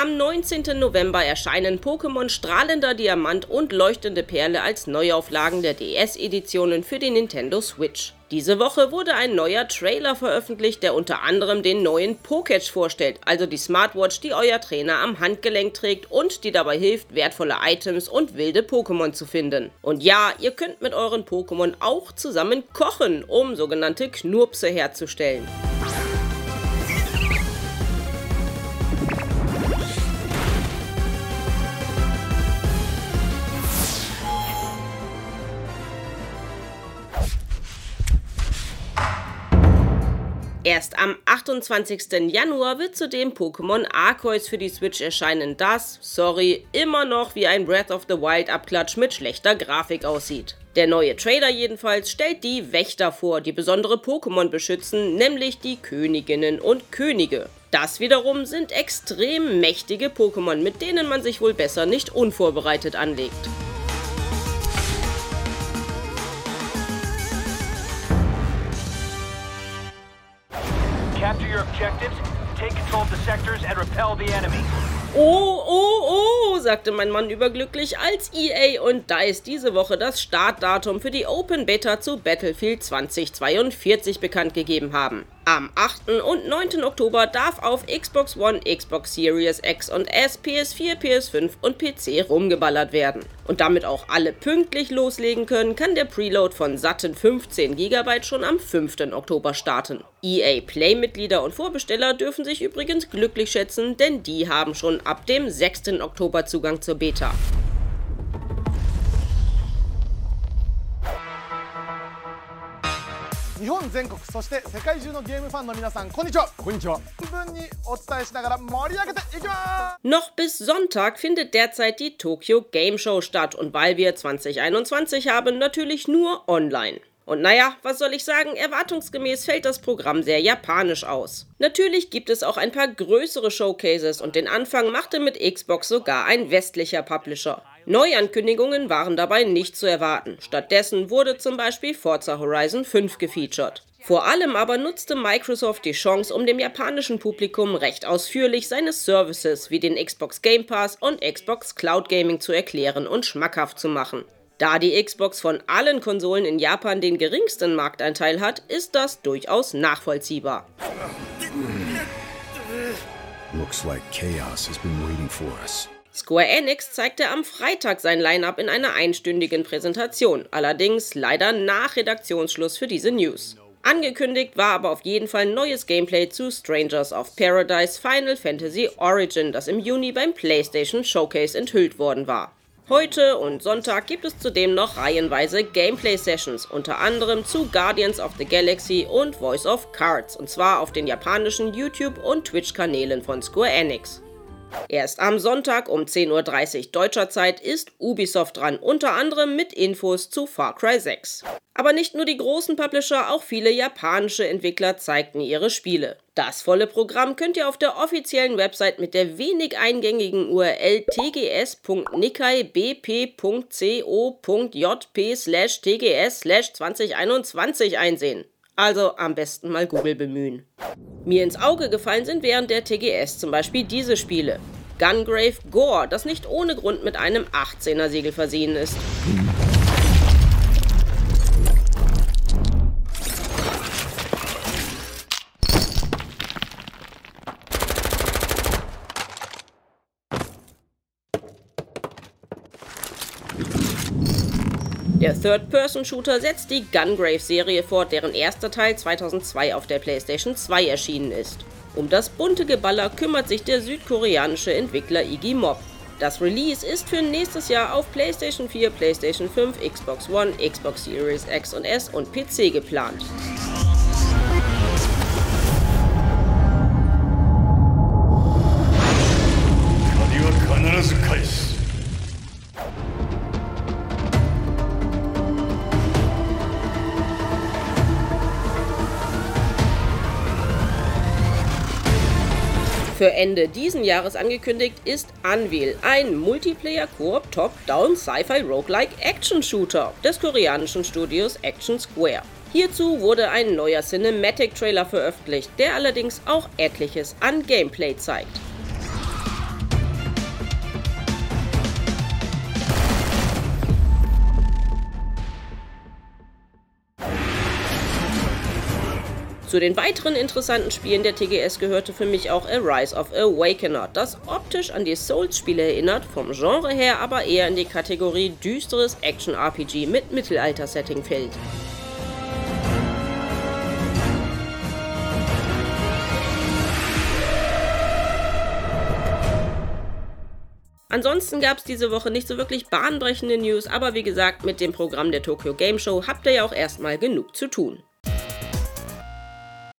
Am 19. November erscheinen Pokémon Strahlender Diamant und Leuchtende Perle als Neuauflagen der DS-Editionen für die Nintendo Switch. Diese Woche wurde ein neuer Trailer veröffentlicht, der unter anderem den neuen Poketch vorstellt, also die Smartwatch, die euer Trainer am Handgelenk trägt und die dabei hilft, wertvolle Items und wilde Pokémon zu finden. Und ja, ihr könnt mit euren Pokémon auch zusammen kochen, um sogenannte Knurpse herzustellen. Erst am 28. Januar wird zudem Pokémon Arceus für die Switch erscheinen, das, sorry, immer noch wie ein Breath of the Wild Abklatsch mit schlechter Grafik aussieht. Der neue Trailer jedenfalls stellt die Wächter vor, die besondere Pokémon beschützen, nämlich die Königinnen und Könige. Das wiederum sind extrem mächtige Pokémon, mit denen man sich wohl besser nicht unvorbereitet anlegt. Your objectives, take control of the sectors and repel the enemy. Oh, oh, oh, sagte mein Mann überglücklich, als EA und DICE diese Woche das Startdatum für die Open Beta zu Battlefield 2042 bekannt gegeben haben. Am 8. und 9. Oktober darf auf Xbox One, Xbox Series X und S, PS4, PS5 und PC rumgeballert werden. Und damit auch alle pünktlich loslegen können, kann der Preload von satten 15 GB schon am 5. Oktober starten. EA Play-Mitglieder und Vorbesteller dürfen sich übrigens glücklich schätzen, denn die haben schon ab dem 6. Oktober Zugang zur Beta. 日本全国そして世界中のゲームファンの皆さんこんにちはこんにちは分にお伝えしながら盛り上げていきます Noch bis Sonntag findet derzeit die Tokyo Game Show statt und weil wir 2021 haben, natürlich nur online. Und naja, was soll ich sagen, erwartungsgemäß fällt das Programm sehr japanisch aus. Natürlich gibt es auch ein paar größere Showcases und den Anfang machte mit Xbox sogar ein westlicher Publisher. Neuankündigungen waren dabei nicht zu erwarten. Stattdessen wurde zum Beispiel Forza Horizon 5 gefeatured. Vor allem aber nutzte Microsoft die Chance, um dem japanischen Publikum recht ausführlich seine Services wie den Xbox Game Pass und Xbox Cloud Gaming zu erklären und schmackhaft zu machen. Da die Xbox von allen Konsolen in Japan den geringsten Marktanteil hat, ist das durchaus nachvollziehbar. Like Square Enix zeigte am Freitag sein Line-up in einer einstündigen Präsentation, allerdings leider nach Redaktionsschluss für diese News. Angekündigt war aber auf jeden Fall neues Gameplay zu Strangers of Paradise Final Fantasy Origin, das im Juni beim PlayStation Showcase enthüllt worden war. Heute und Sonntag gibt es zudem noch reihenweise Gameplay-Sessions, unter anderem zu Guardians of the Galaxy und Voice of Cards, und zwar auf den japanischen YouTube- und Twitch-Kanälen von Square Enix. Erst am Sonntag um 10.30 Uhr deutscher Zeit ist Ubisoft dran, unter anderem mit Infos zu Far Cry 6. Aber nicht nur die großen Publisher, auch viele japanische Entwickler zeigten ihre Spiele. Das volle Programm könnt ihr auf der offiziellen Website mit der wenig eingängigen URL tgs.nikaibp.co.jp tgs 2021 einsehen. Also am besten mal Google bemühen. Mir ins Auge gefallen sind während der TGS zum Beispiel diese Spiele. Gungrave Gore, das nicht ohne Grund mit einem 18er Siegel versehen ist. Der Third-Person-Shooter setzt die Gungrave-Serie fort, deren erster Teil 2002 auf der PlayStation 2 erschienen ist. Um das bunte Geballer kümmert sich der südkoreanische Entwickler Iggy Mob. Das Release ist für nächstes Jahr auf PlayStation 4, PlayStation 5, Xbox One, Xbox Series X und S und PC geplant. Für Ende diesen Jahres angekündigt ist Unveil, ein Multiplayer-Koop Top-Down Sci-Fi Roguelike Action Shooter des koreanischen Studios Action Square. Hierzu wurde ein neuer Cinematic Trailer veröffentlicht, der allerdings auch etliches an Gameplay zeigt. Zu den weiteren interessanten Spielen der TGS gehörte für mich auch A Rise of Awakener, das optisch an die Souls-Spiele erinnert, vom Genre her aber eher in die Kategorie düsteres Action-RPG mit Mittelalter-Setting fällt. Ansonsten gab es diese Woche nicht so wirklich bahnbrechende News, aber wie gesagt, mit dem Programm der Tokyo Game Show habt ihr ja auch erstmal genug zu tun.